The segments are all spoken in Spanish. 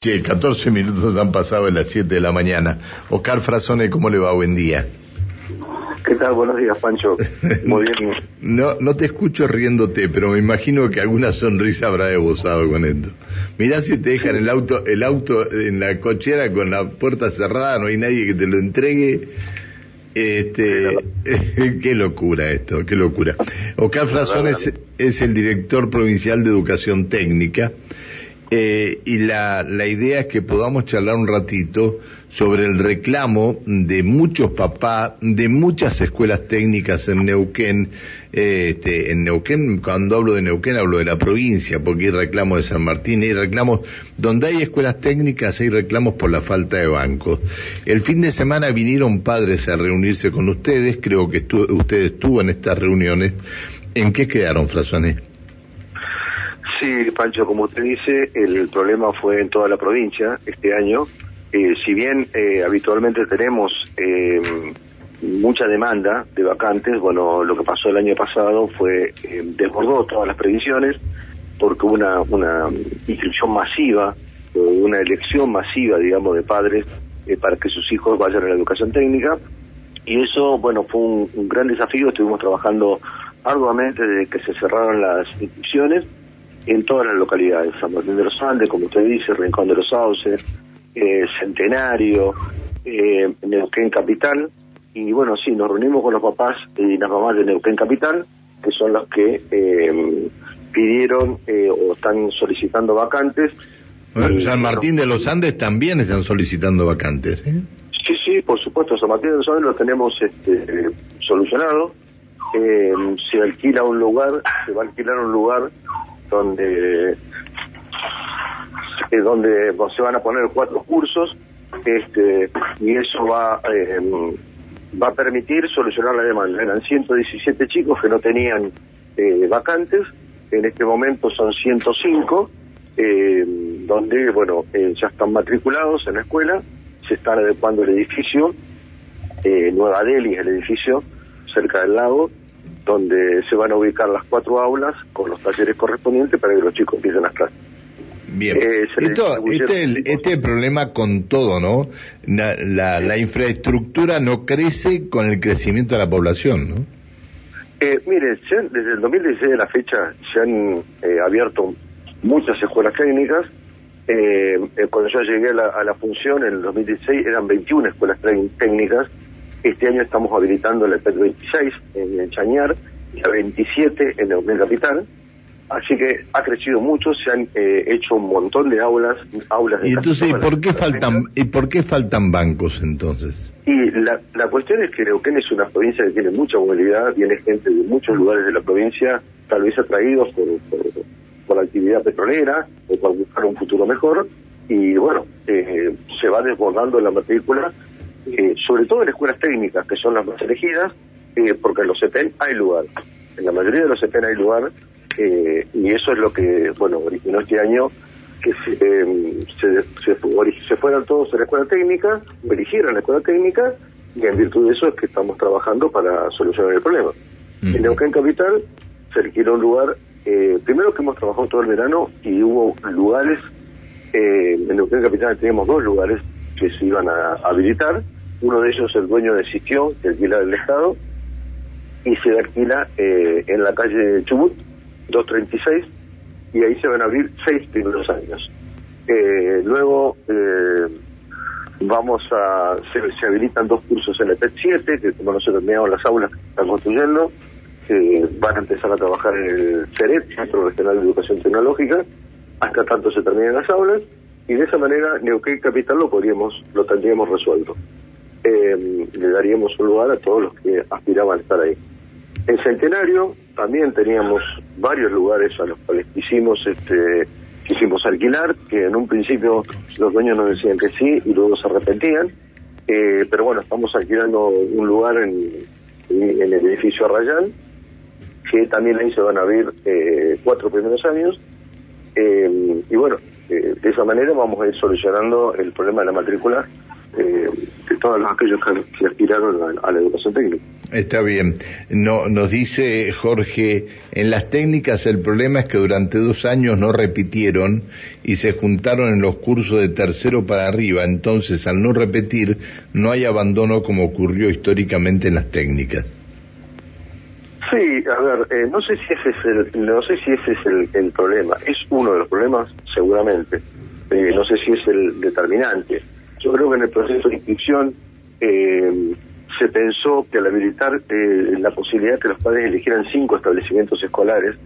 Sí, 14 minutos han pasado de las 7 de la mañana. Oscar Frazone, ¿cómo le va? Buen día. ¿Qué tal? Buenos días, Pancho. Muy bien. no, no te escucho riéndote, pero me imagino que alguna sonrisa habrá esbozado con esto. Mirá si te dejan el auto, el auto en la cochera con la puerta cerrada, no hay nadie que te lo entregue. Este, qué locura esto, qué locura. Oscar Frazone es, es el director provincial de Educación Técnica. Eh, y la, la idea es que podamos charlar un ratito sobre el reclamo de muchos papás de muchas escuelas técnicas en Neuquén. Eh, este, en Neuquén, cuando hablo de Neuquén, hablo de la provincia, porque hay reclamos de San Martín, hay reclamos donde hay escuelas técnicas, hay reclamos por la falta de bancos. El fin de semana vinieron padres a reunirse con ustedes, creo que usted estuvo en estas reuniones. ¿En qué quedaron, Flazones? Sí, Pancho, como usted dice, el problema fue en toda la provincia este año. Eh, si bien eh, habitualmente tenemos eh, mucha demanda de vacantes, bueno, lo que pasó el año pasado fue desbordó todas las previsiones porque hubo una, una inscripción masiva, una elección masiva, digamos, de padres para que sus hijos vayan a la educación técnica. Y eso, bueno, fue un, un gran desafío. Estuvimos trabajando arduamente desde que se cerraron las inscripciones en todas las localidades, San Martín de los Andes, como usted dice, Rincón de los Sauces, eh, Centenario, eh, Neuquén Capital, y bueno, sí, nos reunimos con los papás y las mamás de Neuquén Capital, que son los que eh, pidieron eh, o están solicitando vacantes. San Martín de los Andes también están solicitando vacantes. Sí, sí, por supuesto, San Martín de los Andes lo tenemos este, solucionado. se alquila un lugar, se va a alquilar un lugar donde eh, donde se van a poner cuatro cursos este y eso va eh, va a permitir solucionar la demanda. Eran 117 chicos que no tenían eh, vacantes. En este momento son 105 eh, donde bueno ya están matriculados en la escuela se está adecuando el edificio Nueva Delhi es el edificio cerca del lago donde se van a ubicar las cuatro aulas con los talleres correspondientes para que los chicos empiecen las clases. Bien, eh, Esto, este, es el, este problema con todo, ¿no? La, la, infraestructura no crece con el crecimiento de la población, ¿no? Eh, mire, desde el 2016 de la fecha se han eh, abierto muchas escuelas técnicas. Eh, cuando yo llegué a la, a la, función en el 2016 eran 21 escuelas técnicas este año estamos habilitando el PET 26 en Chañar y la 27 en Neuquén Capital. Así que ha crecido mucho, se han eh, hecho un montón de aulas, aulas de Y entonces, ¿y por qué faltan y por qué faltan bancos entonces? Y la, la cuestión es que Neuquén es una provincia que tiene mucha movilidad, viene gente de muchos lugares de la provincia, tal vez atraídos por, por, la actividad petrolera o por buscar un futuro mejor, y bueno, eh, se va desbordando la matrícula eh, sobre todo en escuelas técnicas, que son las más elegidas, eh, porque en los CEPEN hay lugar. En la mayoría de los CEPEN hay lugar, eh, y eso es lo que, bueno, originó este año que se, em, se, fueran todos a la escuela técnica, o eligieran la escuela técnica, y en virtud de eso es que estamos trabajando para solucionar el problema. En Neuquén Capital se alquiló un lugar, primero que hemos trabajado todo el verano y hubo lugares, en Neuquén Capital teníamos dos lugares que se iban a habilitar, uno de ellos el dueño decidió que alquila del Estado y se alquila eh, en la calle Chubut 236 y ahí se van a abrir seis primeros años. Eh, luego eh, vamos a se, habilitan dos cursos en el PET 7 que como no se terminaron las aulas que están construyendo van a empezar a trabajar en el CERET, Centro Regional de Educación Tecnológica, hasta tanto se terminen las aulas y de esa manera Neuquén Capital lo podríamos lo tendríamos resuelto. Eh, le daríamos un lugar a todos los que aspiraban a estar ahí. En Centenario también teníamos varios lugares a los cuales quisimos este quisimos alquilar, que en un principio los dueños nos decían que sí y luego se arrepentían, eh, pero bueno, estamos alquilando un lugar en, en el edificio Arrayán, que también ahí se van a abrir eh, cuatro primeros años, eh, y bueno, de esa manera vamos a ir solucionando el problema de la matrícula eh, de todos aquellos que, aspiraron a, la educación técnica. Está bien. No, nos dice Jorge, en las técnicas el problema es que durante dos años no repitieron y se juntaron en los cursos de tercero para arriba. Entonces, al no repetir, no hay abandono como ocurrió históricamente en las técnicas. Sí, a ver, eh, no sé si ese es el, no sé si ese es el, problema. Es uno de los problemas, seguramente. Eh, no sé si es el determinante. Yo creo que en el proceso de inscripción eh, se pensó que al habilitar la posibilidad de que los padres eligieran cinco establecimientos escolares,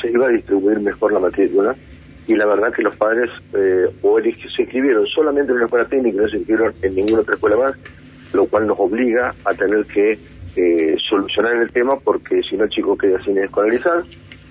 se iba a distribuir mejor la matrícula. Y la verdad que los padres o se inscribieron solamente en una escuela técnica no se inscribieron en ninguna otra escuela más, lo cual nos obliga a tener que eh, solucionar el tema porque si no el chico queda sin escolarizar.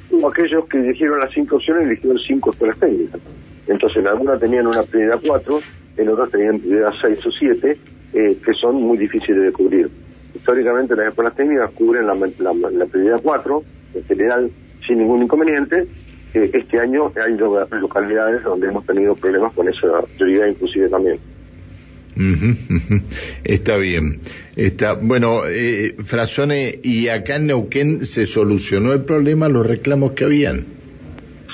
Hubo aquellos que eligieron las cinco opciones eligieron cinco escuelas técnicas. Entonces en algunas tenían una prioridad cuatro, en otras tenían prioridad seis o siete, eh, que son muy difíciles de cubrir. Históricamente las escuelas técnicas cubren la, la, prioridad cuatro, en general sin ningún inconveniente. Eh, este año hay localidades donde hemos tenido problemas con esa prioridad inclusive también. Está bien. Está, bueno, eh, Frasone, ¿y acá en Neuquén se solucionó el problema, los reclamos que habían?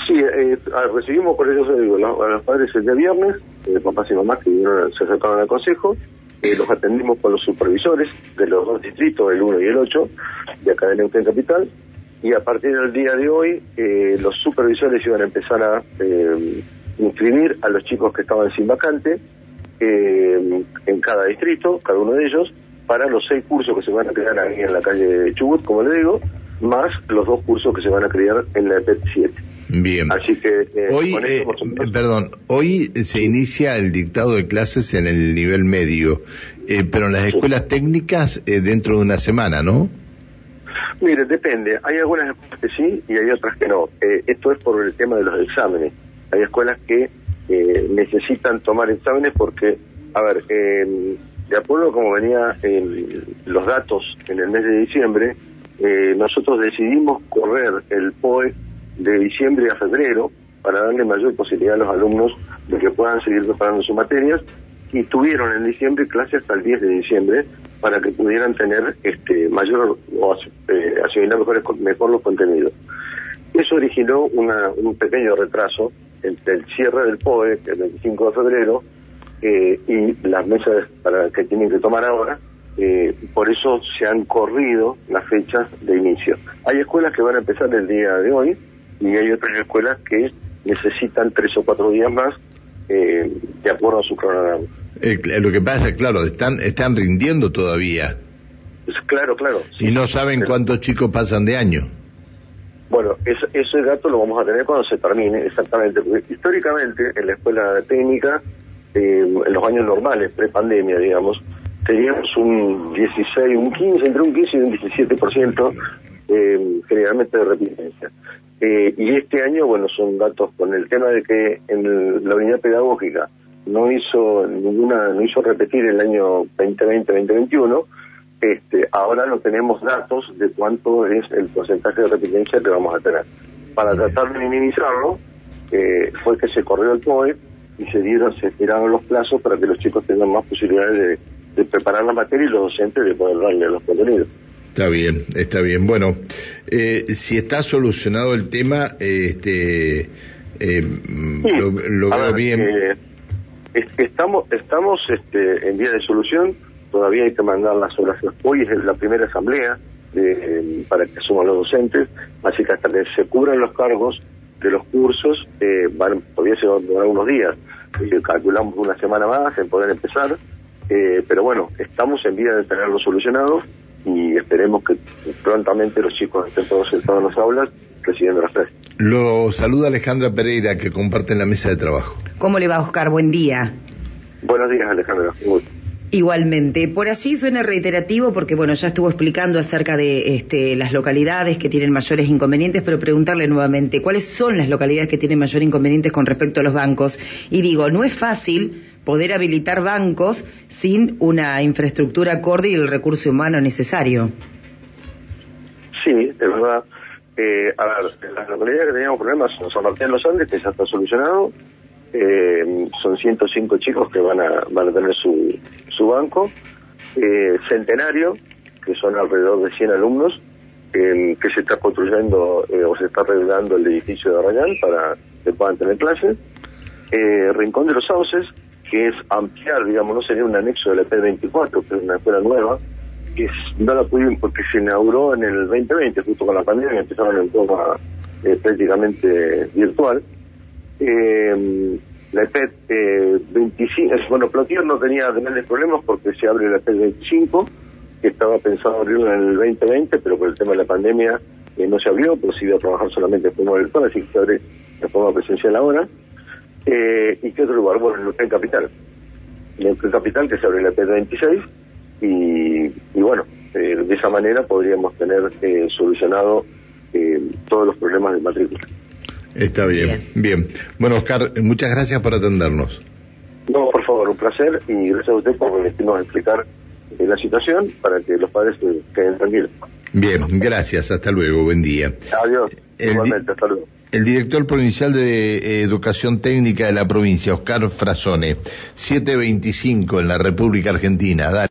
Sí, eh, recibimos, por eso digo, a los padres el día viernes, eh, papás y mamás que se acercaron al consejo, eh, los atendimos con los supervisores de los dos distritos, el 1 y el 8, de acá de Neuquén Capital, y a partir del día de hoy eh, los supervisores iban a empezar a inscribir a los chicos que estaban sin vacante, eh, en cada distrito, cada uno de ellos, para los seis cursos que se van a crear ahí en la calle Chubut, como le digo, más los dos cursos que se van a crear en la EPET 7. Bien. Así que. Eh, hoy, eh, perdón, hoy se inicia el dictado de clases en el nivel medio, eh, pero en las escuelas técnicas dentro de una semana, ¿no? Mire, depende. Hay algunas escuelas que sí y hay otras que no. esto es por el tema de los exámenes. Hay escuelas que eh, necesitan tomar exámenes porque, a ver, de acuerdo como venían los datos en el mes de diciembre, eh, nosotros decidimos correr el POE de diciembre a febrero para darle mayor posibilidad a los alumnos de que puedan seguir preparando sus materias y tuvieron en diciembre clases hasta el 10 de diciembre para que pudieran tener este mayor o eh, asimilar mejor, mejor los contenidos. Eso originó un pequeño retraso el cierre del POE, el 25 de febrero, eh, y las mesas para que tienen que tomar ahora, eh, por eso se han corrido las fechas de inicio. Hay escuelas que van a empezar el día de hoy y hay otras escuelas que necesitan tres o cuatro días más eh, de acuerdo a su cronograma. lo que pasa, claro, están están rindiendo todavía. Claro, claro. Y no saben cuántos chicos pasan de año. Bueno, ese dato lo vamos a tener cuando se termine, exactamente, porque históricamente en la escuela técnica, eh, en los años normales, pre-pandemia, digamos, teníamos un 16, un 15, entre un 15 y un 17% eh, generalmente de repitencia. Eh, y este año, bueno, son datos con el tema de que en la unidad pedagógica no hizo ninguna, no hizo repetir el año 2020-2021, este, ahora no tenemos datos de cuánto es el porcentaje de repitencia que vamos a tener. Para tratar de minimizarlo, eh, fue que se corrió el POE y se dieron, se estiraron los plazos para que los chicos tengan más posibilidades de, preparar la materia y los docentes de poder darle los contenidos. Está bien, está bien. Bueno, eh, si está solucionado el tema, este, eh, lo, veo bien. estamos, estamos este, en vía de solución todavía hay que mandar las obras. Hoy es la primera asamblea eh, para que asuman los docentes, así que hasta que se cubran los cargos de los cursos, eh, van, todavía se van a durar unos días. Eh, calculamos una semana más en poder empezar, eh, pero bueno, estamos en vía de tenerlo solucionado y esperemos que prontamente los chicos estén todos sentados en las aulas recibiendo las clases. Lo saluda Alejandra Pereira, que comparte en la mesa de trabajo. ¿Cómo le va, Oscar? Buen día. Buenos días, Alejandra. Igualmente, por allí suena reiterativo porque bueno, ya estuvo explicando acerca de este, las localidades que tienen mayores inconvenientes, pero preguntarle nuevamente, ¿cuáles son las localidades que tienen mayores inconvenientes con respecto a los bancos? Y digo, no es fácil poder habilitar bancos sin una infraestructura acorde y el recurso humano necesario. Sí, es verdad. Eh, a ver, las localidades que teníamos problemas son San Martín de los Andes, que ya está solucionado, Eh, son 105 chicos que van a, van a tener su, su banco. Eh, centenario, que son alrededor de 100 alumnos, que se está construyendo eh, o se está arreglando el edificio de Arrayán para que puedan tener clases. Eh, Rincón de los Sauces, que es ampliar, digamos, no sería un anexo de la P24, que es una escuela nueva, que no la pudimos porque se inauguró en el 2020, justo con la pandemia, empezaron en forma eh, prácticamente virtual. Eh, la EPET eh, 25, bueno, Plotier no tenía grandes problemas porque se abre la EPET 25, que estaba pensado abrirlo en el 2020, pero por el tema de la pandemia eh, no se abrió, pero se iba a trabajar solamente de forma virtual, así que se abre de forma presencial ahora. Eh, ¿Y qué otro lugar? Bueno, en Capital. En Capital, que se abre la EPET 26, y, y bueno, eh, de esa manera podríamos tener solucionado todos los problemas de matrícula. Está bien, bien, Bueno, Oscar, muchas gracias por atendernos. No, por favor, un placer y gracias a usted por permitirnos explicar eh, la situación para que los padres se queden tranquilos. Bien, gracias, hasta luego, buen día. Adiós, El igualmente, hasta luego. El director provincial de eh, Educación Técnica de la provincia, Oscar Frasone, 725 en la República Argentina. Dale.